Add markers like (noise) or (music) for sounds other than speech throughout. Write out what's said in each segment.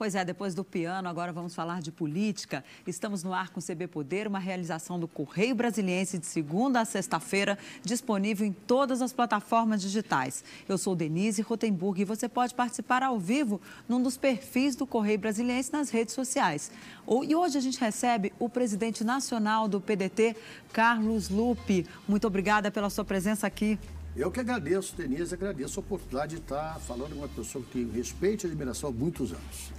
Pois é, depois do piano, agora vamos falar de política. Estamos no ar com o CB Poder, uma realização do Correio Brasiliense de segunda a sexta-feira, disponível em todas as plataformas digitais. Eu sou Denise Rotenburg e você pode participar ao vivo num dos perfis do Correio Brasiliense nas redes sociais. E hoje a gente recebe o presidente nacional do PDT, Carlos Lupe. Muito obrigada pela sua presença aqui. Eu que agradeço, Denise, agradeço a oportunidade de estar falando com uma pessoa que tem respeito e admiração há muitos anos.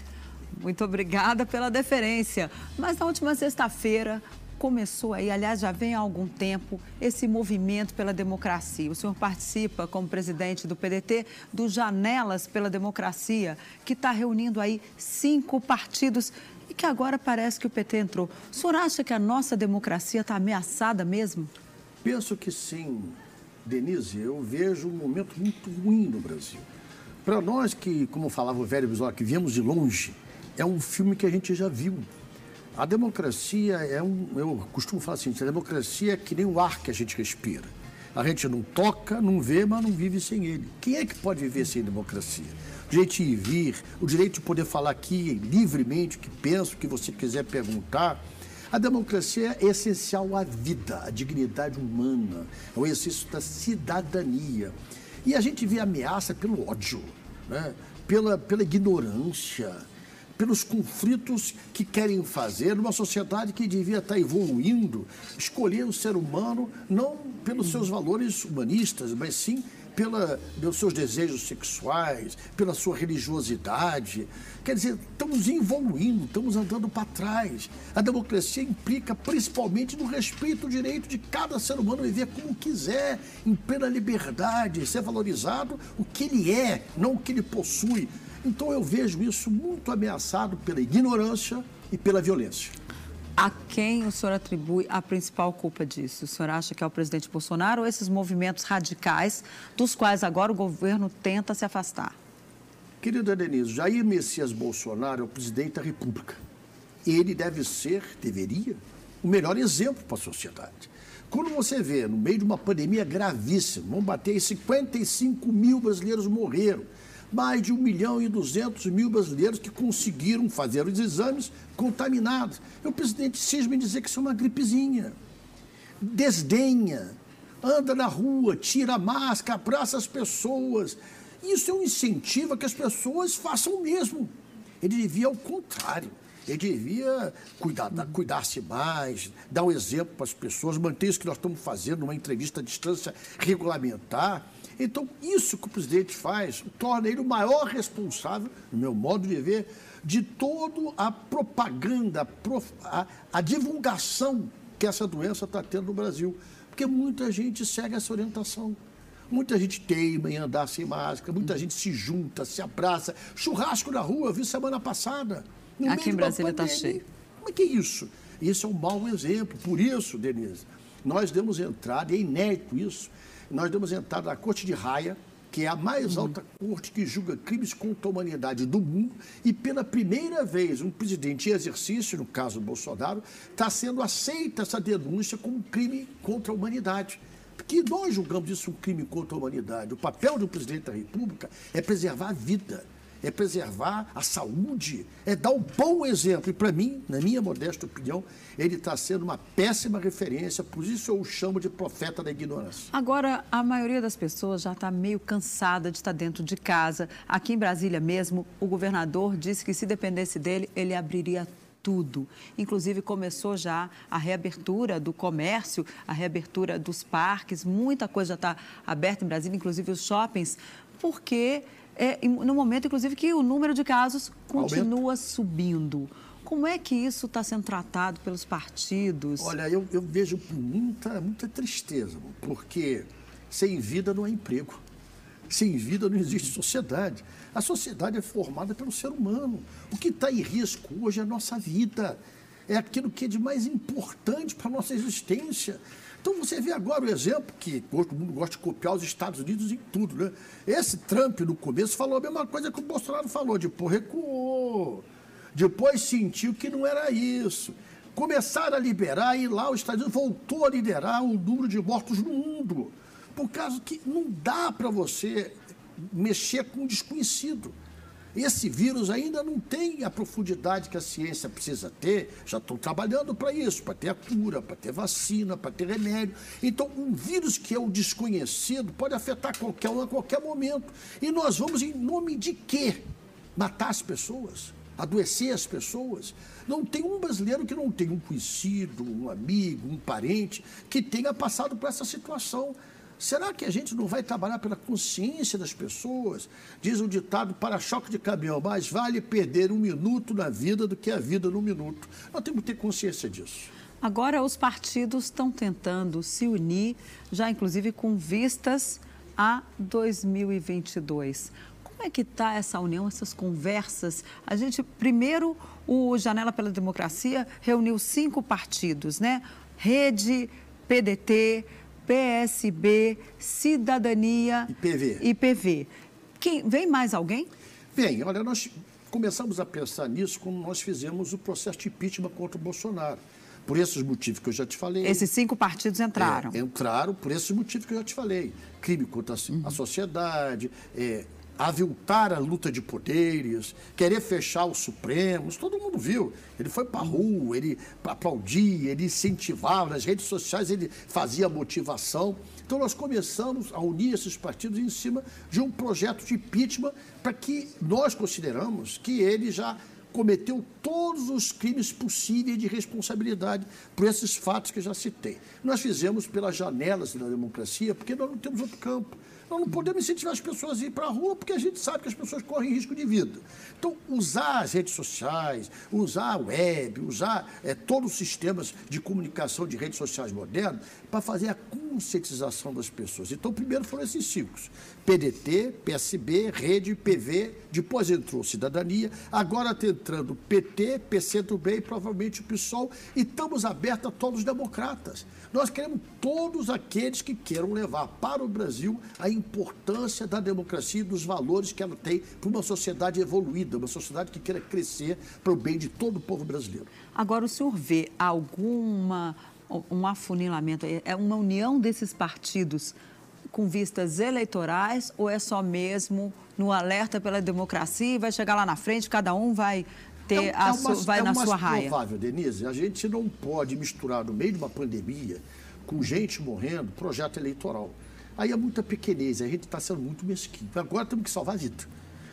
Muito obrigada pela deferência. Mas na última sexta-feira começou aí, aliás, já vem há algum tempo, esse movimento pela democracia. O senhor participa como presidente do PDT do Janelas pela Democracia, que está reunindo aí cinco partidos e que agora parece que o PT entrou. O senhor acha que a nossa democracia está ameaçada mesmo? Penso que sim. Denise, eu vejo um momento muito ruim no Brasil. Para nós que, como falava o velho Bisol, que viemos de longe, é um filme que a gente já viu. A democracia é um. Eu costumo falar assim: a democracia é que nem o ar que a gente respira. A gente não toca, não vê, mas não vive sem ele. Quem é que pode viver sem democracia? O direito de ir vir, o direito de poder falar aqui livremente o que pensa, o que você quiser perguntar. A democracia é essencial à vida, à dignidade humana, ao exercício da cidadania. E a gente vê ameaça pelo ódio, né? pela, pela ignorância, pelos conflitos que querem fazer numa sociedade que devia estar evoluindo, escolher o ser humano não pelos seus valores humanistas, mas sim pela, pelos seus desejos sexuais, pela sua religiosidade. Quer dizer, estamos evoluindo, estamos andando para trás. A democracia implica principalmente no respeito ao direito de cada ser humano viver como quiser, em plena liberdade, ser valorizado o que ele é, não o que ele possui. Então eu vejo isso muito ameaçado pela ignorância e pela violência. A quem o senhor atribui a principal culpa disso? O senhor acha que é o presidente Bolsonaro ou esses movimentos radicais dos quais agora o governo tenta se afastar? Querida Denise, Jair Messias Bolsonaro é o presidente da República. Ele deve ser, deveria, o melhor exemplo para a sociedade. Quando você vê, no meio de uma pandemia gravíssima, vão bater 55 mil brasileiros morreram, mais de 1 milhão e 200 mil brasileiros que conseguiram fazer os exames contaminados. E o presidente cisma em dizer que isso é uma gripezinha. Desdenha, anda na rua, tira a máscara, abraça as pessoas. Isso é um incentivo a que as pessoas façam o mesmo. Ele devia ao contrário. Ele devia cuidar, cuidar-se mais, dar um exemplo para as pessoas, manter isso que nós estamos fazendo numa entrevista à distância regulamentar então, isso que o presidente faz torna ele o maior responsável, no meu modo de ver, de toda a propaganda, a, a divulgação que essa doença está tendo no Brasil. Porque muita gente segue essa orientação. Muita gente teima em andar sem máscara, muita gente se junta, se abraça. Churrasco na rua, eu vi semana passada. Aqui em Brasília está cheio. Como é que é isso? Isso é um mau exemplo. Por isso, Denise, nós demos entrada, e é inédito isso, nós demos entrada na Corte de Raia, que é a mais uhum. alta corte que julga crimes contra a humanidade do mundo, e pela primeira vez um presidente em exercício, no caso do Bolsonaro, está sendo aceita essa denúncia como crime contra a humanidade. Porque nós julgamos isso um crime contra a humanidade. O papel do presidente da República é preservar a vida é preservar a saúde, é dar um bom exemplo. E para mim, na minha modesta opinião, ele está sendo uma péssima referência, por isso eu o chamo de profeta da ignorância. Agora, a maioria das pessoas já está meio cansada de estar dentro de casa. Aqui em Brasília mesmo, o governador disse que se dependesse dele, ele abriria tudo. Inclusive, começou já a reabertura do comércio, a reabertura dos parques, muita coisa já está aberta em Brasília, inclusive os shoppings, porque é, no momento, inclusive, que o número de casos continua Aumenta. subindo. Como é que isso está sendo tratado pelos partidos? Olha, eu, eu vejo muita, muita tristeza, porque sem vida não há emprego. Sem vida não existe sociedade. A sociedade é formada pelo ser humano. O que está em risco hoje é a nossa vida. É aquilo que é de mais importante para a nossa existência. Então você vê agora o exemplo que todo mundo gosta de copiar os Estados Unidos em tudo, né? Esse Trump no começo falou a mesma coisa que o Bolsonaro falou, depois recuou, depois sentiu que não era isso. Começaram a liberar e lá os Estados Unidos voltou a liderar o número de mortos no mundo. Por causa que não dá para você mexer com um desconhecido. Esse vírus ainda não tem a profundidade que a ciência precisa ter. Já estão trabalhando para isso, para ter a cura, para ter vacina, para ter remédio. Então, um vírus que é o desconhecido pode afetar qualquer um a qualquer momento. E nós vamos, em nome de quê? Matar as pessoas? Adoecer as pessoas? Não tem um brasileiro que não tenha um conhecido, um amigo, um parente que tenha passado por essa situação. Será que a gente não vai trabalhar pela consciência das pessoas? Diz o ditado para-choque de caminhão, mais vale perder um minuto na vida do que a vida num minuto. Nós temos que ter consciência disso. Agora, os partidos estão tentando se unir, já inclusive com vistas a 2022. Como é que está essa união, essas conversas? A gente, primeiro, o Janela pela Democracia reuniu cinco partidos, né? Rede, PDT, PSB, Cidadania e PV. E PV. Quem, vem mais alguém? Vem. Olha, nós começamos a pensar nisso quando nós fizemos o processo de impeachment contra o Bolsonaro. Por esses motivos que eu já te falei. Esses cinco partidos entraram. É, entraram por esses motivos que eu já te falei. Crime contra a, uhum. sociedade, é, aviltar a luta de poderes, querer fechar os Supremos, todo mundo viu. Ele foi para rua, ele aplaudia, ele incentivava, nas redes sociais ele fazia motivação. Então nós começamos a unir esses partidos em cima de um projeto de impeachment para que nós consideramos que ele já cometeu todos os crimes possíveis de responsabilidade por esses fatos que já citei. Nós fizemos pelas janelas da democracia, porque nós não temos outro campo. Nós não podemos incentivar as pessoas a ir para a rua porque a gente sabe que as pessoas correm risco de vida. Então, usar as redes sociais, usar a web, usar é, todos os sistemas de comunicação de redes sociais modernos para fazer a conscientização das pessoas. Então, primeiro foram esses ciclos. PDT, PSB, Rede, PV, depois entrou Cidadania, agora está entrando PT, PCdoB e provavelmente o PSOL, e estamos abertos a todos os democratas. Nós queremos todos aqueles que queiram levar para o Brasil a importância da democracia e dos valores que ela tem para uma sociedade evoluída, uma sociedade que queira crescer para o bem de todo o povo brasileiro. Agora, o senhor vê alguma um afunilamento, é uma união desses partidos com vistas eleitorais ou é só mesmo no alerta pela democracia e vai chegar lá na frente, cada um vai ter é, a é uma, vai é na sua raia? É provável, Denise, a gente não pode misturar no meio de uma pandemia com gente morrendo, projeto eleitoral. Aí é muita pequenez, a gente está sendo muito mesquinho. Agora temos que salvar a vida.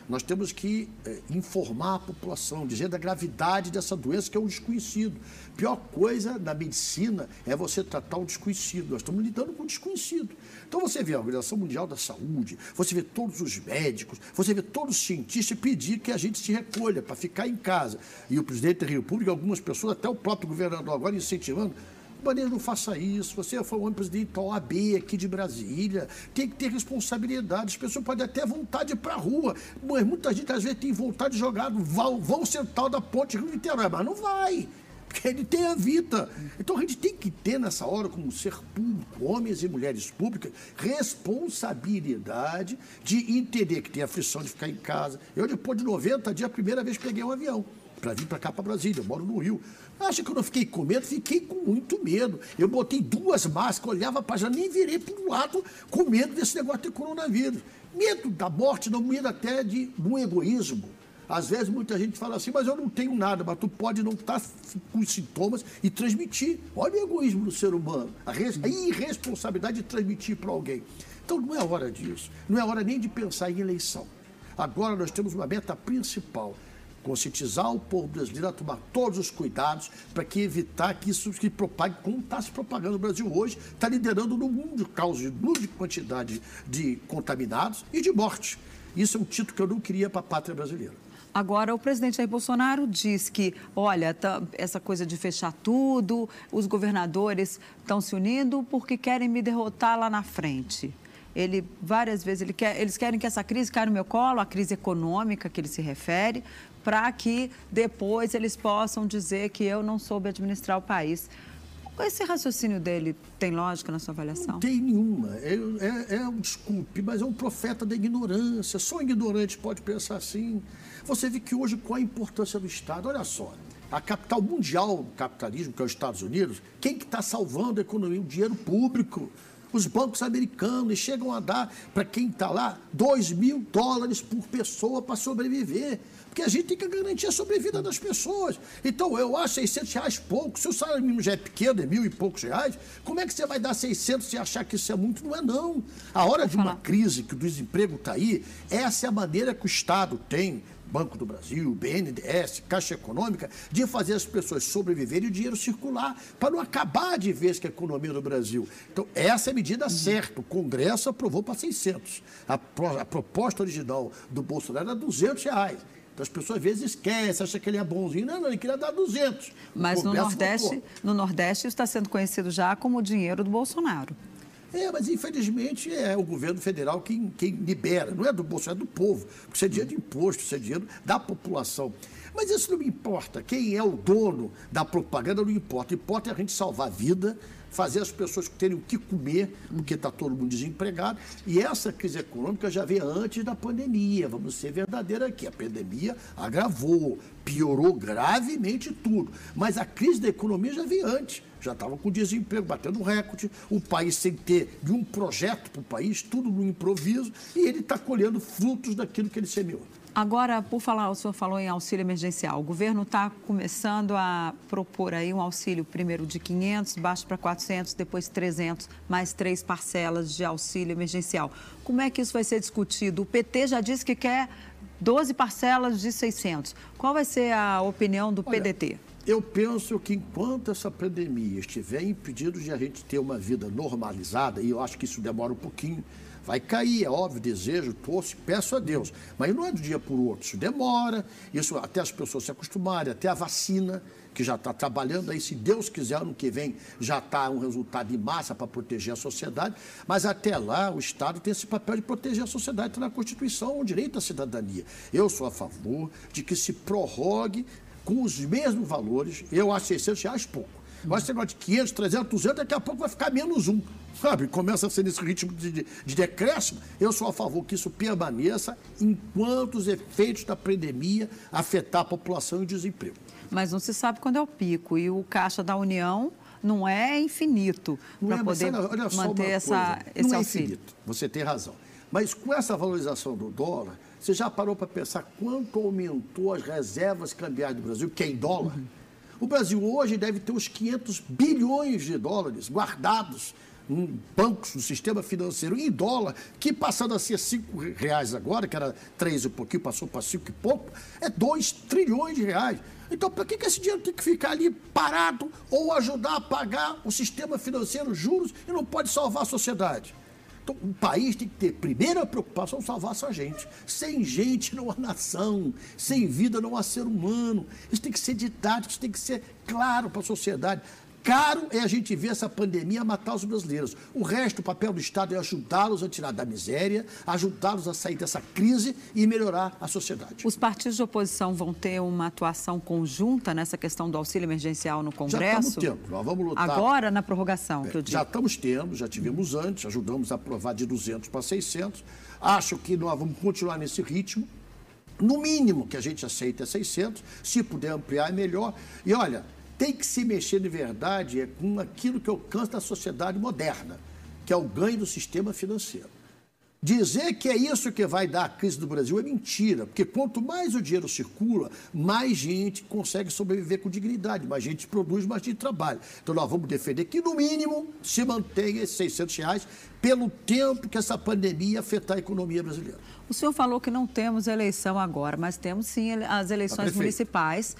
Nós temos que é, informar a população, dizendo a gravidade dessa doença que é um desconhecido. Pior coisa na medicina é você tratar o desconhecido. Nós estamos lidando com o desconhecido. Então você vê a Organização Mundial da Saúde, você vê todos os médicos, você vê todos os cientistas pedir que a gente se recolha para ficar em casa. E o presidente da República, algumas pessoas, até o próprio governador agora incentivando, Bandeira, não faça isso. Você foi o presidente da OAB aqui de Brasília. Tem que ter responsabilidade. As pessoas podem até vontade para a rua. Mas muita gente, às vezes, tem vontade de jogar vão, vão central da ponte Rio Niterói, mas não vai. Porque ele tem a vida. Então a gente tem que ter nessa hora, como ser público, homens e mulheres públicas, responsabilidade de entender que tem a aflição de ficar em casa. Eu, depois de 90 dias, a primeira vez peguei um avião para vir para cá, para Brasília. Eu moro no Rio. Acha que eu não fiquei com medo? Fiquei com muito medo. Eu botei duas máscaras, olhava para já nem virei para o lado com medo desse negócio de coronavírus. Medo da morte, não medo até de um egoísmo. Às vezes muita gente fala assim, mas eu não tenho nada, mas tu pode não estar tá com sintomas e transmitir. Olha o egoísmo do ser humano, a, a irresponsabilidade de transmitir para alguém. Então não é hora disso, não é hora nem de pensar em eleição. Agora nós temos uma meta principal, conscientizar o povo brasileiro a tomar todos os cuidados para que evitar que isso se propague, como está se propagando no Brasil hoje, está liderando no mundo causa de grande quantidade de contaminados e de morte. Isso é um título que eu não queria para a pátria brasileira. Agora, o presidente Jair Bolsonaro diz que, olha, tá, essa coisa de fechar tudo, os governadores estão se unindo porque querem me derrotar lá na frente. Ele, várias vezes, ele quer, eles querem que essa crise caia no meu colo, a crise econômica que ele se refere, para que depois eles possam dizer que eu não soube administrar o país. Esse raciocínio dele tem lógica na sua avaliação? Não tem nenhuma. É, é, é, um desculpe, mas é um profeta da ignorância. Só um ignorante pode pensar assim. Você vê que hoje qual a importância do Estado? Olha só, a capital mundial do capitalismo, que é os Estados Unidos, quem que está salvando a economia? O dinheiro público. Os bancos americanos chegam a dar, para quem está lá, 2 mil dólares por pessoa para sobreviver. Porque a gente tem que garantir a sobrevida das pessoas. Então, eu acho 600 reais pouco. Se o salário mínimo já é pequeno, é mil e poucos reais, como é que você vai dar 600 e achar que isso é muito? Não é, não. A hora de uma crise, que o desemprego está aí, essa é a maneira que o Estado tem Banco do Brasil, BNDES, Caixa Econômica, de fazer as pessoas sobreviverem e o dinheiro circular, para não acabar de vez com a economia do Brasil. Então, essa é a medida uhum. certa. O Congresso aprovou para 600. A, a proposta original do Bolsonaro era 200 reais. Então, as pessoas às vezes esquecem, acham que ele é bonzinho. Não, não, ele queria dar 200. Mas no Nordeste, no Nordeste está sendo conhecido já como o dinheiro do Bolsonaro. É, mas infelizmente é o governo federal quem, quem libera, não é do bolso, é do povo. Porque isso é dinheiro de imposto, isso é dinheiro da população. Mas isso não me importa. Quem é o dono da propaganda não importa. Importa é a gente salvar a vida, fazer as pessoas terem o que comer, porque está todo mundo desempregado. E essa crise econômica já veio antes da pandemia, vamos ser verdadeiros aqui. A pandemia agravou, piorou gravemente tudo. Mas a crise da economia já veio antes. Já estava com desemprego, batendo recorde, o país sem ter nenhum projeto para o país, tudo no improviso, e ele está colhendo frutos daquilo que ele semeou. Agora, por falar, o senhor falou em auxílio emergencial. O governo está começando a propor aí um auxílio primeiro de 500, baixo para 400, depois 300, mais três parcelas de auxílio emergencial. Como é que isso vai ser discutido? O PT já disse que quer 12 parcelas de 600. Qual vai ser a opinião do Olha, PDT? Eu penso que enquanto essa pandemia estiver impedindo de a gente ter uma vida normalizada, e eu acho que isso demora um pouquinho, Vai cair, é óbvio, desejo, torço, peço a Deus. Mas não é do dia para o outro, isso demora, isso até as pessoas se acostumarem, até a vacina, que já está trabalhando aí, se Deus quiser, ano que vem já está um resultado em massa para proteger a sociedade, mas até lá o Estado tem esse papel de proteger a sociedade, está na Constituição, o direito à cidadania. Eu sou a favor de que se prorrogue com os mesmos valores, eu acho 600 reais pouco mas esse negócio de 500, 300, 200, daqui a pouco vai ficar menos um. Sabe? Começa a ser nesse ritmo de, de, de decréscimo. Eu sou a favor que isso permaneça enquanto os efeitos da pandemia afetar a população e o desemprego. Mas não se sabe quando é o pico. E o Caixa da União não é infinito para é, poder olha manter essa, esse não é auxílio. Infinito, você tem razão. Mas com essa valorização do dólar, você já parou para pensar quanto aumentou as reservas cambiais do Brasil, que é em dólar? Uhum. O Brasil hoje deve ter uns 500 bilhões de dólares guardados bancos, no sistema financeiro, em dólar, que passando a ser 5 reais agora, que era 3 e pouquinho, passou para 5 e pouco, é 2 trilhões de reais. Então, para que, que esse dinheiro tem que ficar ali parado ou ajudar a pagar o sistema financeiro, juros, e não pode salvar a sociedade? Então, o país tem que ter, primeira preocupação, salvar sua gente. Sem gente não há nação, sem vida não há ser humano. Isso tem que ser didático, isso tem que ser claro para a sociedade. Caro é a gente ver essa pandemia matar os brasileiros. O resto, o papel do Estado é ajudá-los a tirar da miséria, ajudá-los a sair dessa crise e melhorar a sociedade. Os partidos de oposição vão ter uma atuação conjunta nessa questão do auxílio emergencial no Congresso? Já estamos tendo. Nós vamos lutar. Agora, na prorrogação, é, Já estamos tendo, já tivemos antes, ajudamos a aprovar de 200 para 600. Acho que nós vamos continuar nesse ritmo. No mínimo que a gente aceita é 600. Se puder ampliar, é melhor. E olha, tem que se mexer de verdade é com aquilo que alcança a sociedade moderna, que é o ganho do sistema financeiro. Dizer que é isso que vai dar a crise do Brasil é mentira, porque quanto mais o dinheiro circula, mais gente consegue sobreviver com dignidade, mais gente produz, mais gente trabalha. Então nós vamos defender que, no mínimo, se mantenha esses 600 reais pelo tempo que essa pandemia afetar a economia brasileira. O senhor falou que não temos eleição agora, mas temos sim as eleições municipais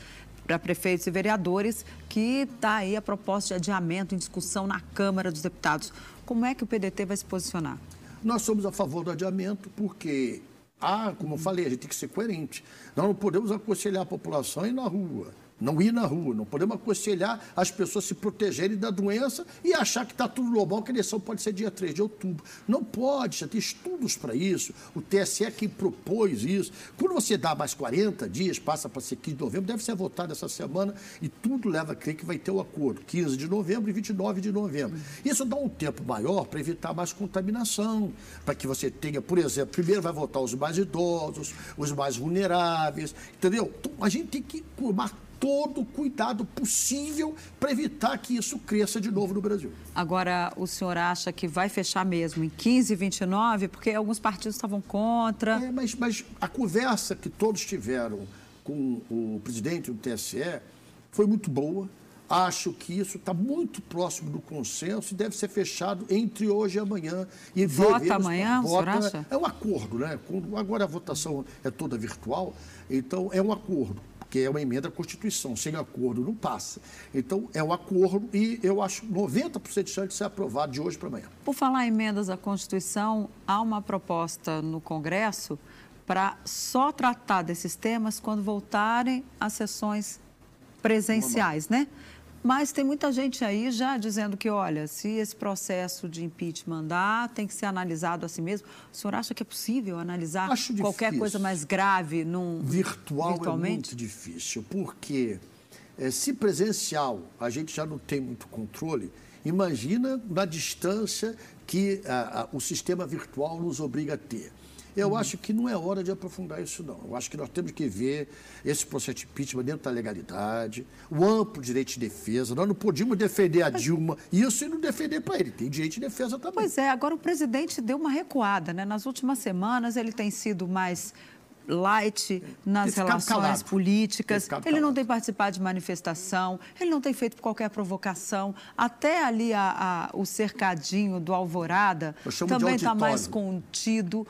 para prefeitos e vereadores, que está aí a proposta de adiamento em discussão na Câmara dos Deputados. Como é que o PDT vai se posicionar? Nós somos a favor do adiamento porque, ah, como eu falei, a gente tem que ser coerente. Nós não podemos aconselhar a população a ir na rua não ir na rua, não podemos aconselhar as pessoas se protegerem da doença e achar que está tudo normal, que a eleição pode ser dia 3 de outubro. Não pode, já tem estudos para isso. O TSE é quem propôs isso. Quando você dá mais 40 dias, passa para ser 15 de novembro, deve ser votado essa semana e tudo leva a crer que vai ter o um acordo, 15 de novembro e 29 de novembro. Isso dá um tempo maior para evitar mais contaminação, para que você tenha, por exemplo, primeiro vai votar os mais idosos, os mais vulneráveis, entendeu? Então, a gente tem que todo o cuidado possível para evitar que isso cresça de novo no Brasil. Agora, o senhor acha que vai fechar mesmo em 15 e 29, porque alguns partidos estavam contra? É, mas, mas a conversa que todos tiveram com o presidente do TSE foi muito boa. Acho que isso está muito próximo do consenso e deve ser fechado entre hoje e amanhã. E vota amanhã, vota, acha? É um acordo, né? Agora a votação é toda virtual, então é um acordo porque é uma emenda à Constituição. Sem acordo não passa. Então, é um acordo e eu acho 90% de chance de ser aprovado de hoje para amanhã. Por falar em emendas à Constituição, há uma proposta no Congresso para só tratar desses temas quando voltarem às sessões presenciais, né? Mas tem muita gente aí já dizendo que, olha, se esse processo de impeachment andar, tem que ser analisado assim mesmo. O senhor acha que é possível analisar Acho qualquer difícil. coisa mais grave num virtual virtualmente? é muito difícil, porque é, se presencial a gente já não tem muito controle, imagina na distância que a, a, o sistema virtual nos obriga a ter. Eu uhum. acho que não é hora de aprofundar isso, não. Eu acho que nós temos que ver esse processo de impeachment dentro da legalidade, o amplo direito de defesa. Nós não podíamos defender a Dilma isso e não defender para ele. Tem direito de defesa também. Pois é, agora o presidente deu uma recuada, né? Nas últimas semanas ele tem sido mais light nas relações calado. políticas. Ele não tem participado de manifestação, ele não tem feito qualquer provocação. Até ali a, a, o cercadinho do Alvorada também está mais contido.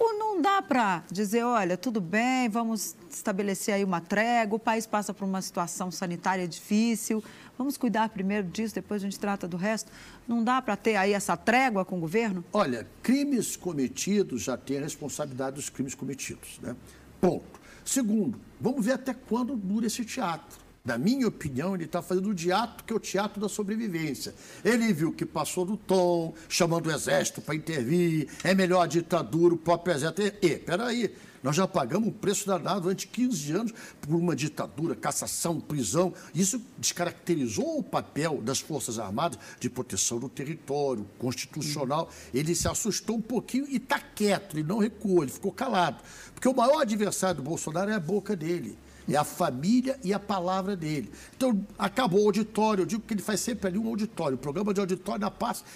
Ou não dá para dizer, olha, tudo bem, vamos estabelecer aí uma trégua, o país passa por uma situação sanitária difícil, vamos cuidar primeiro disso, depois a gente trata do resto. Não dá para ter aí essa trégua com o governo? Olha, crimes cometidos já tem a responsabilidade dos crimes cometidos, né? Ponto. Segundo, vamos ver até quando dura esse teatro. Na minha opinião, ele está fazendo o teatro que é o teatro da sobrevivência. Ele viu que passou do tom, chamando o exército para intervir, é melhor a ditadura, o próprio exército. E, peraí, nós já pagamos um preço danado durante 15 anos por uma ditadura, cassação, prisão. Isso descaracterizou o papel das Forças Armadas de proteção do território constitucional. Ele se assustou um pouquinho e está quieto, ele não recuou, ele ficou calado. Porque o maior adversário do Bolsonaro é a boca dele é a família e a palavra dele. Então, acabou o auditório, eu digo que ele faz sempre ali um auditório, programa de auditório na,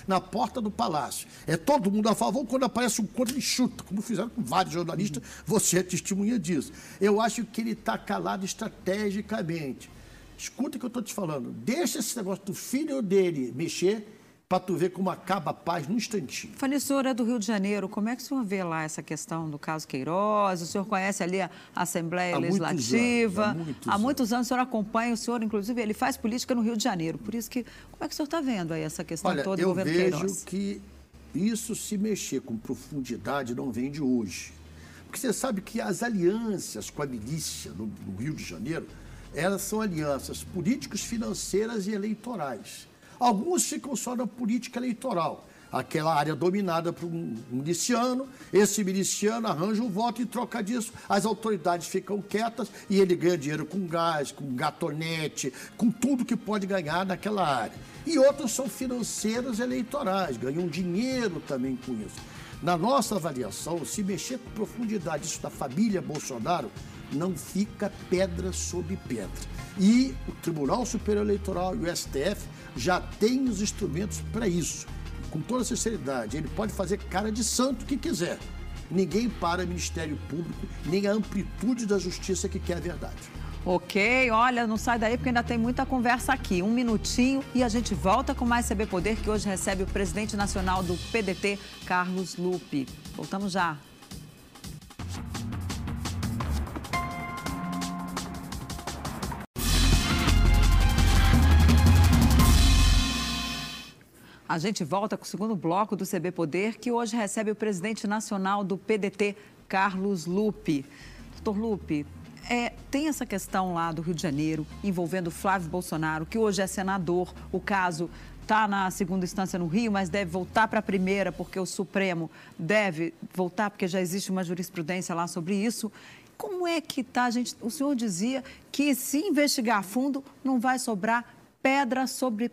na porta do palácio. É todo mundo a favor, quando aparece um contra, ele chuta, como fizeram com vários jornalistas, você é testemunha disso. Eu acho que ele está calado estrategicamente. Escuta o que eu estou te falando. Deixa esse negócio do filho dele mexer para tu ver como acaba a paz num instantinho. É do Rio de Janeiro. Como é que o senhor vê lá essa questão do caso Queiroz? O senhor conhece ali a Assembleia há Legislativa? Muitos anos, há, muitos, há muitos anos. o senhor acompanha, o senhor, inclusive, ele faz política no Rio de Janeiro. Por isso que, como é que o senhor está vendo aí essa questão Olha, toda do governo Queiroz? Eu vejo que isso se mexer com profundidade não vem de hoje. Porque você sabe que as alianças com a milícia no, no Rio de Janeiro, elas são alianças políticas, financeiras e eleitorais. Alguns ficam só na política eleitoral. Aquela área dominada por um miliciano, esse miliciano arranja um voto e troca disso, as autoridades ficam quietas e ele ganha dinheiro com gás, com gatonete, com tudo que pode ganhar naquela área. E outros são financeiros eleitorais, ganham dinheiro também com isso. Na nossa avaliação, se mexer com profundidade isso da família Bolsonaro, não fica pedra sobre pedra. E o Tribunal Superior Eleitoral e o STF já têm os instrumentos para isso. Com toda sinceridade, ele pode fazer cara de santo que quiser. Ninguém para o Ministério Público, nem a amplitude da justiça que quer a verdade. Ok, olha, não sai daí porque ainda tem muita conversa aqui. Um minutinho e a gente volta com mais CB Poder, que hoje recebe o presidente nacional do PDT, Carlos Lupe. Voltamos já. A gente volta com o segundo bloco do CB Poder, que hoje recebe o presidente nacional do PDT, Carlos Lupe. Doutor Lupe, é, tem essa questão lá do Rio de Janeiro envolvendo Flávio Bolsonaro, que hoje é senador. O caso está na segunda instância no Rio, mas deve voltar para a primeira, porque o Supremo deve voltar, porque já existe uma jurisprudência lá sobre isso. Como é que está, gente? O senhor dizia que se investigar a fundo, não vai sobrar pedra sobre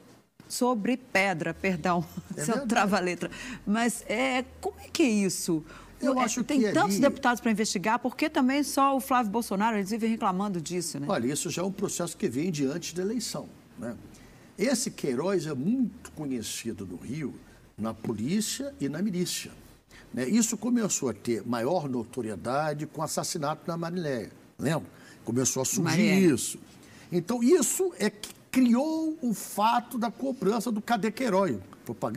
sobre pedra, perdão, é seu trava-letra. Mas é, como é que é isso? Eu é, acho tem que tantos ali... deputados para investigar, por que também só o Flávio Bolsonaro? Eles vivem reclamando disso, né? Olha, isso já é um processo que vem diante da eleição. Né? Esse Queiroz é muito conhecido no Rio, na polícia e na milícia. Né? Isso começou a ter maior notoriedade com o assassinato na Mariléia. Lembra? Começou a surgir isso. Então, isso é que criou o fato da cobrança do cadê Queiroz?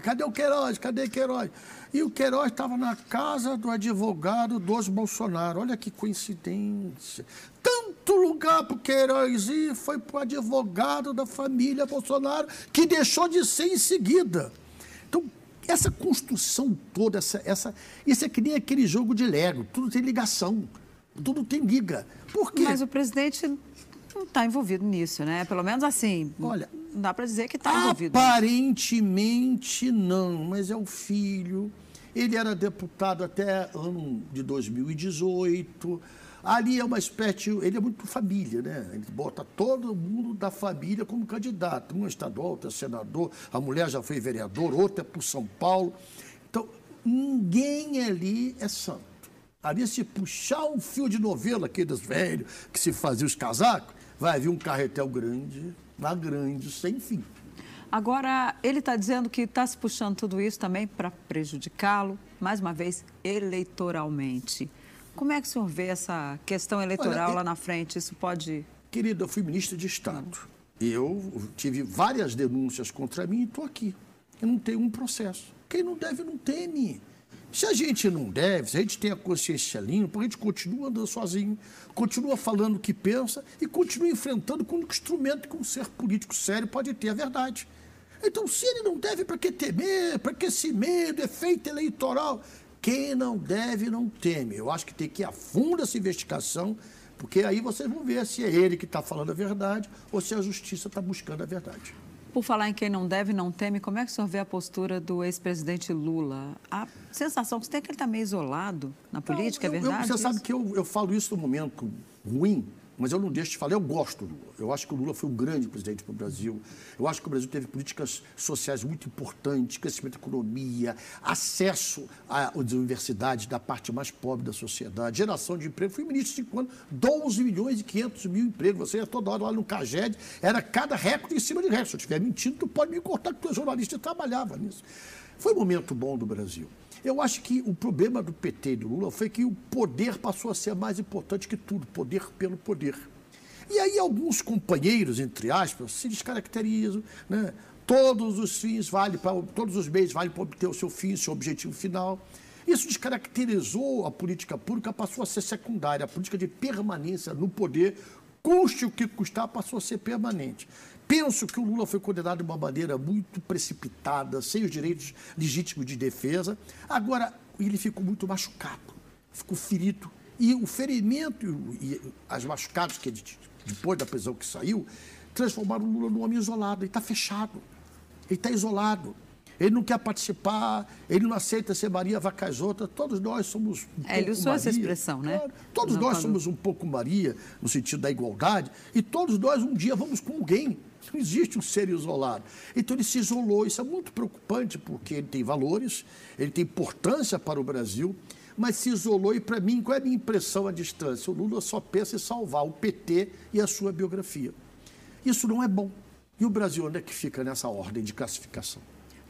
Cadê o Queiroz? Cadê Queiroz? E o Queiroz estava na casa do advogado dos Bolsonaro. Olha que coincidência. Tanto lugar para o Queiroz ir foi para o advogado da família Bolsonaro, que deixou de ser em seguida. Então, essa construção toda, essa, essa, isso é que nem aquele jogo de Lego, tudo tem ligação, tudo tem liga. Por quê? Mas o presidente não está envolvido nisso, né? Pelo menos assim. Olha, não dá para dizer que está envolvido. Aparentemente não, mas é o filho. Ele era deputado até ano de 2018. Ali é uma espécie, ele é muito família, né? Ele bota todo mundo da família como candidato. Um é estadual, outro é senador, a mulher já foi vereador, outra é para São Paulo. Então, ninguém ali é santo. Ali, se puxar um fio de novela aqui dos velhos, que se fazia os casacos, vai vir um carretel grande, lá grande, sem fim. Agora, ele está dizendo que está se puxando tudo isso também para prejudicá-lo, mais uma vez, eleitoralmente. Como é que o senhor vê essa questão eleitoral Olha, lá na frente? Isso pode. Querido, eu fui ministro de Estado. Eu tive várias denúncias contra mim e estou aqui. Eu não tenho um processo. Quem não deve, não teme. Se a gente não deve, se a gente tem a consciência limpa, a gente continua andando sozinho, continua falando o que pensa e continua enfrentando com o instrumento que um ser político sério pode ter a verdade. Então, se ele não deve, para que temer? Para que esse medo, efeito eleitoral? Quem não deve, não teme. Eu acho que tem que ir a fundo essa investigação, porque aí vocês vão ver se é ele que está falando a verdade ou se a justiça está buscando a verdade. Por falar em quem não deve, não teme, como é que o senhor vê a postura do ex-presidente Lula? A sensação que você tem é que ele está meio isolado na política, não, eu, é verdade? Eu, você sabe que eu, eu falo isso no momento ruim, mas eu não deixo de falar, eu gosto do Lula. Eu acho que o Lula foi um grande presidente para o Brasil. Eu acho que o Brasil teve políticas sociais muito importantes, crescimento da economia, acesso às universidades da parte mais pobre da sociedade, geração de emprego. Fui ministro de cinco anos, 12 milhões e 500 mil empregos. Você ia toda hora lá no CAGED, era cada recorde em cima de recorde. Se eu estiver mentindo, tu pode me cortar, que tu é jornalista e trabalhava nisso. Foi um momento bom do Brasil. Eu acho que o problema do PT e do Lula foi que o poder passou a ser mais importante que tudo, poder pelo poder. E aí alguns companheiros, entre aspas, se descaracterizam, né? Todos os fins valem para todos os meios valem para obter o seu fim, seu objetivo final. Isso descaracterizou a política pública, passou a ser secundária. A política de permanência no poder, custe o que custar, passou a ser permanente. Penso que o Lula foi condenado de uma maneira muito precipitada, sem os direitos legítimos de defesa. Agora, ele ficou muito machucado, ficou ferido. E o ferimento e as machucados que ele, depois da prisão que saiu, transformaram o Lula num homem isolado. Ele está fechado. Ele está isolado. Ele não quer participar, ele não aceita ser Maria Vacasota. Todos nós somos um é, ele usou Maria. essa expressão, né? Claro. Todos não, nós quando... somos um pouco Maria, no sentido da igualdade, e todos nós um dia vamos com alguém. Não existe um ser isolado. Então ele se isolou. Isso é muito preocupante, porque ele tem valores, ele tem importância para o Brasil, mas se isolou. E para mim, qual é a minha impressão à distância? O Lula só pensa em salvar o PT e a sua biografia. Isso não é bom. E o Brasil, onde é que fica nessa ordem de classificação?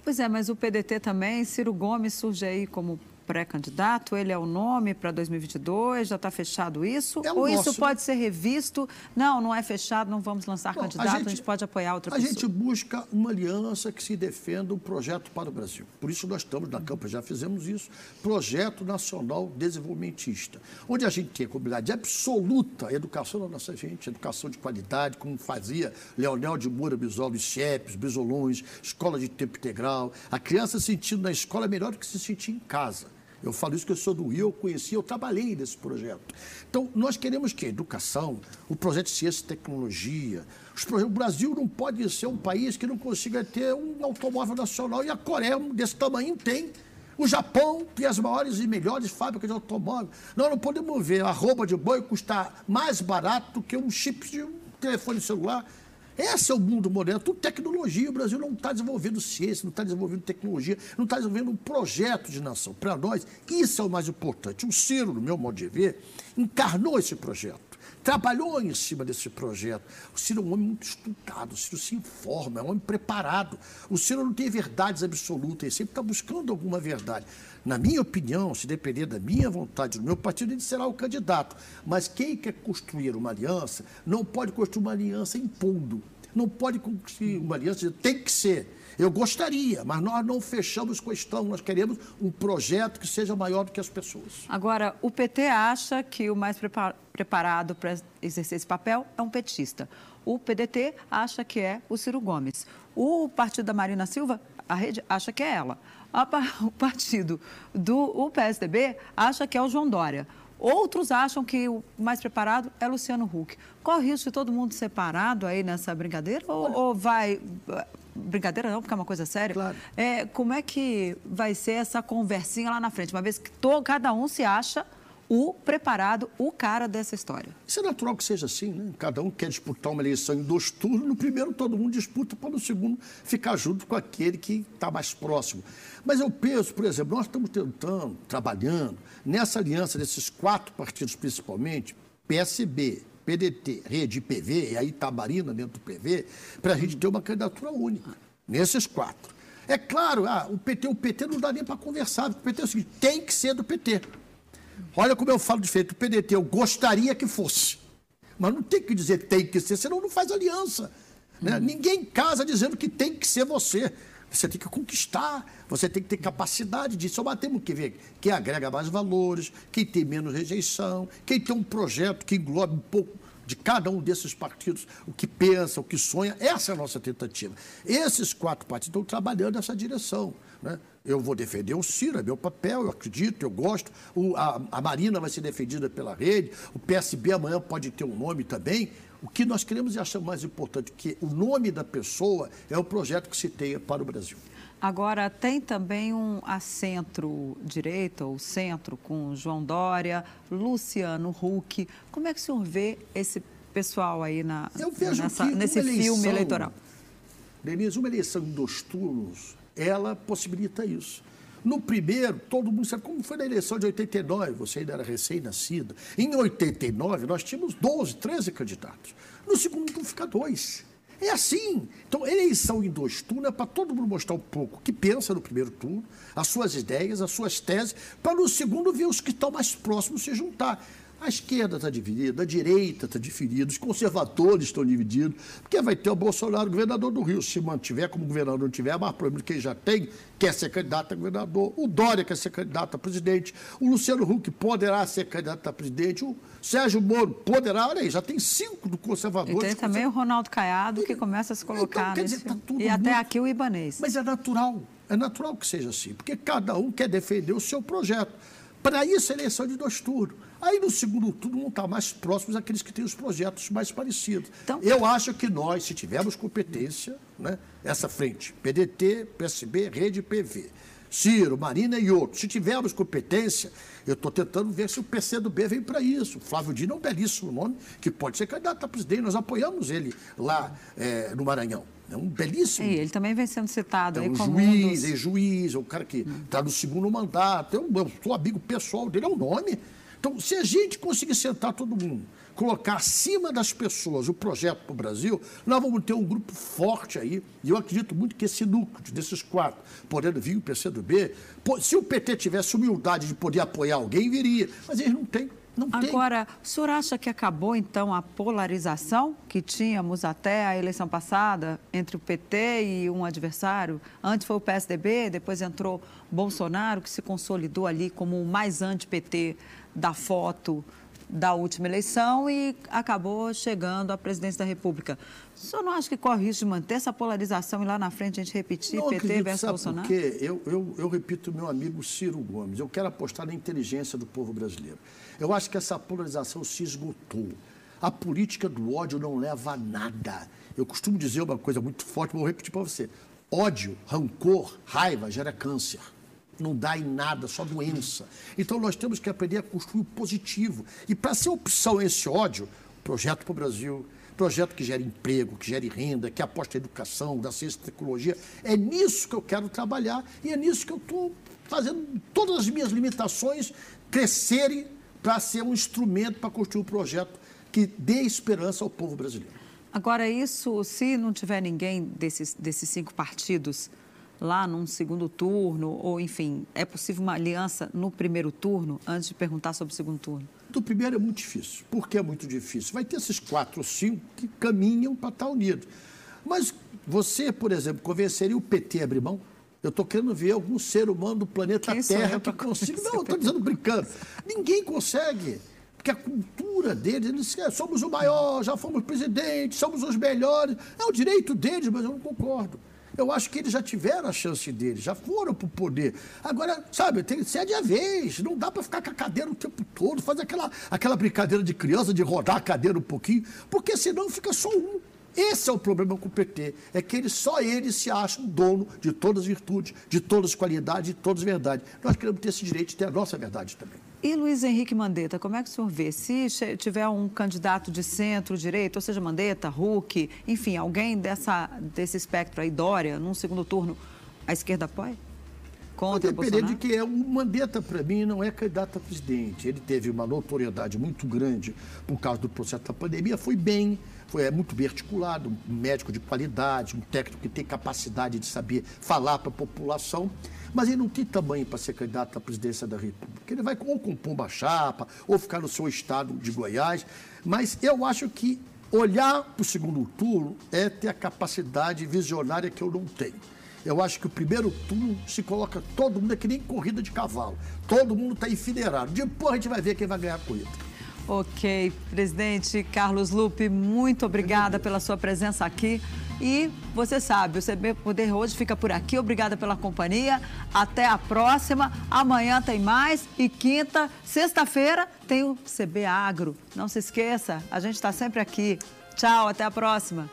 Pois é, mas o PDT também, Ciro Gomes surge aí como pré-candidato? Ele é o nome para 2022? Já está fechado isso? É Ou nosso, isso pode ser revisto? Não, não é fechado, não vamos lançar candidato, a gente, a gente, pode apoiar outra a pessoa. A gente busca uma aliança que se defenda um projeto para o Brasil. Por isso nós estamos na Campa, já fizemos isso, Projeto Nacional Desenvolvimentista, onde a gente tem a comunidade absoluta, educação da nossa gente, educação de qualidade, como fazia Leonel de Moura Bisol, os CIEPs, Bisolões, escola de tempo integral, a criança sentindo na escola melhor do que se sentir em casa. Eu falo isso que eu sou do Rio, eu conheci, eu trabalhei nesse projeto. Então, nós queremos que educação, o projeto de ciência e tecnologia, o Brasil não pode ser um país que não consiga ter um automóvel nacional e a Coreia, desse tamanho, tem. O Japão tem as maiores e melhores fábricas de automóvel. Nós não podemos ver a roupa de boi custar mais barato que um chip de um telefone celular. Esse é o mundo moderno, tudo tecnologia. O Brasil não está desenvolvendo ciência, não está desenvolvendo tecnologia, não está desenvolvendo um projeto de nação. Para nós, isso é o mais importante. O Ciro, no meu modo de ver, encarnou esse projeto trabalhou em cima desse projeto. O Ciro é um homem muito estudado, o Ciro se informa, é um homem preparado. O Ciro não tem verdades absolutas, ele sempre está buscando alguma verdade. Na minha opinião, se depender da minha vontade, do meu partido, ele será o candidato. Mas quem quer construir uma aliança não pode construir uma aliança impondo. Não pode construir uma aliança, tem que ser. Eu gostaria, mas nós não fechamos questão, nós queremos um projeto que seja maior do que as pessoas. Agora, o PT acha que o mais preparado para exercer esse papel é um petista. O PDT acha que é o Ciro Gomes. O partido da Marina Silva, a rede, acha que é ela. (laughs) O partido do o PSDB acha que é o João Dória. Outros acham que o mais preparado é Luciano Huck. Corre risco de todo mundo separado aí nessa brincadeira? Ou, ou vai brincadeira não, porque é uma coisa séria. Claro. É, como é que vai ser essa conversinha lá na frente? Uma vez que todo, cada um se acha o preparado, o cara dessa história. Isso é natural que seja assim, né? Cada um quer disputar uma eleição em dois turnos. No primeiro, todo mundo disputa para no segundo ficar junto com aquele que está mais próximo. Mas eu penso, por exemplo, nós estamos tentando, trabalhando, nessa aliança desses quatro partidos principalmente, PSB, PDT, Rede PV, e aí Tabarina dentro do PV, para a gente ter uma candidatura única, nesses quatro. É claro, ah, o PT, o PT não dá nem para conversar, porque o PT é o seguinte, tem que ser do PT. Olha como eu falo de feito, o PDT, eu gostaria que fosse. Mas não tem que dizer tem que ser, senão não faz aliança. Né? Uhum. Ninguém casa dizendo que tem que ser você. Você tem que conquistar, você tem que ter capacidade disso. Mas temos que ver quem agrega mais valores, quem tem menos rejeição, quem tem um projeto que englobe um pouco de cada um desses partidos, o que pensa, o que sonha. Essa é a nossa tentativa. Esses quatro partidos estão trabalhando nessa direção. Né? Eu vou defender o Ciro, é meu papel, eu acredito, eu gosto. O, a, a Marina vai ser defendida pela rede, o PSB amanhã pode ter um nome também. O que nós queremos e achamos mais importante que o nome da pessoa é o projeto que se tenha para o Brasil. Agora, tem também um centro-direita, ou centro, com João Dória, Luciano Huck. Como é que o senhor vê esse pessoal aí na, nessa, nesse eleição, filme eleitoral? Denise, uma eleição em dois turnos, ela possibilita isso. No primeiro, todo mundo sabe como foi na eleição de 89, você ainda era recém-nascido. Em 89, nós tínhamos 12, 13 candidatos. No segundo turno fica dois. É assim. Então, eleição em dois turnos é para todo mundo mostrar um pouco o que pensa no primeiro turno, as suas ideias, as suas teses, para no segundo ver os que estão mais próximos se juntar. A esquerda está dividida, a direita está dividida, os conservadores estão divididos, porque vai ter o Bolsonaro governador do Rio. Se mantiver como governador, não tiver, mais problema quem já tem, quer ser candidato a governador. O Dória quer ser candidato a presidente. O Luciano Huck poderá ser candidato a presidente. O Sérgio Moro poderá. Olha aí, já tem cinco do conservador. E tem também o Ronaldo Caiado, que começa a se colocar então, nesse... Tá e até aqui o Ibanês. Mas é natural. É natural que seja assim, porque cada um quer defender o seu projeto. Para isso, a eleição de dois turnos. Aí no segundo turno vão estar mais próximos aqueles que têm os projetos mais parecidos. Então, Eu acho que nós, se tivermos competência, né, essa frente, PDT, PSB, Rede PV, Ciro, Marina e outros, se tivermos competência, eu estou tentando ver se o PCdoB vem para isso. Flávio Dino é um belíssimo nome, que pode ser candidato a presidente. Nós apoiamos ele lá é, no Maranhão. É um belíssimo. E ele também vem sendo citado é aí um como juiz, um dos... é juiz, é um cara que está no segundo mandato. Eu, eu sou amigo pessoal dele, é um nome. Então, se a gente conseguir sentar todo mundo, colocar acima das pessoas o projeto para o Brasil, nós vamos ter um grupo forte aí. E eu acredito muito que esse núcleo desses quatro, podendo vir o PCdoB, se o PT tivesse humildade de poder apoiar alguém, viria. Mas eles não têm. Não Agora, tem. o senhor acha que acabou, então, a polarização que tínhamos até a eleição passada entre o PT e um adversário? Antes foi o PSDB, depois entrou Bolsonaro, que se consolidou ali como o mais anti-PT da foto da última eleição e acabou chegando à presidência da República. O senhor não acha que corre risco de manter essa polarização e lá na frente a gente repetir não PT acredito, versus Bolsonaro? Porque eu, eu, eu repito meu amigo Ciro Gomes, eu quero apostar na inteligência do povo brasileiro. Eu acho que essa polarização se esgotou. A política do ódio não leva a nada. Eu costumo dizer uma coisa muito forte, vou repetir para você. Ódio, rancor, raiva gera câncer não dá em nada, só doença. Então nós temos que aprender a construir o positivo. E para ser opção esse ódio, projeto para o Brasil, projeto que gere emprego, que gere renda, que aposta na educação, da ciência e tecnologia. É nisso que eu quero trabalhar e é nisso que eu estou fazendo todas as minhas limitações crescerem para ser um instrumento para construir um projeto que dê esperança ao povo brasileiro. Agora, isso, se não tiver ninguém desses, desses cinco partidos lá num segundo turno, ou enfim, é possível uma aliança no primeiro turno, antes de perguntar sobre o segundo turno? Do primeiro é muito difícil. Por que é muito difícil? Vai ter esses quatro ou cinco que caminham para estar unidos. Mas você, por exemplo, convenceria o PT a abrir mão? Eu estou querendo ver algum ser humano do planeta Quem Terra que consiga. Não, eu estou dizendo brincando. Ninguém consegue porque a cultura deles, eles dizem, somos o maior, já fomos presidente, somos os melhores. É o direito deles, mas eu não concordo. Eu acho que eles já tiveram a chance deles, já foram para o poder. Agora, sabe, tem sede a vez. Não dá para ficar com a cadeira o tempo todo, fazer aquela, aquela brincadeira de criança de rodar a cadeira um pouquinho, porque senão fica só um. Esse é o problema com o PT, é que ele, só ele se acha um dono de todas as virtudes, de todas as qualidades, de todas as verdades. Nós queremos ter esse direito de ter a nossa verdade também. E Luiz Henrique Mandetta, como é que o senhor vê? Se tiver um candidato de centro-direita, ou seja, Mandetta, Huck, enfim, alguém dessa, desse espectro aí, Dória, num segundo turno, a esquerda apoia? Contra depender de que é. O Mandetta, para mim, não é candidato a presidente. Ele teve uma notoriedade muito grande por causa do processo da pandemia, foi bem, foi é, muito bem articulado, um médico de qualidade, um técnico que tem capacidade de saber falar para a população mas ele não tem tamanho para ser candidato à presidência da República. Ele vai ou compor uma chapa, ou ficar no seu estado de Goiás. Mas eu acho que olhar para o segundo turno é ter a capacidade visionária que eu não tenho. Eu acho que o primeiro turno se coloca todo mundo, é que nem corrida de cavalo. Todo mundo está enfileirado. Depois a gente vai ver quem vai ganhar a corrida. Ok, presidente Carlos Lupe, muito obrigada pela sua presença aqui. E você sabe, o CB Poder hoje fica por aqui. Obrigada pela companhia. Até a próxima. Amanhã tem mais. E quinta, sexta-feira, tem o CB Agro. Não se esqueça, a gente está sempre aqui. Tchau, até a próxima.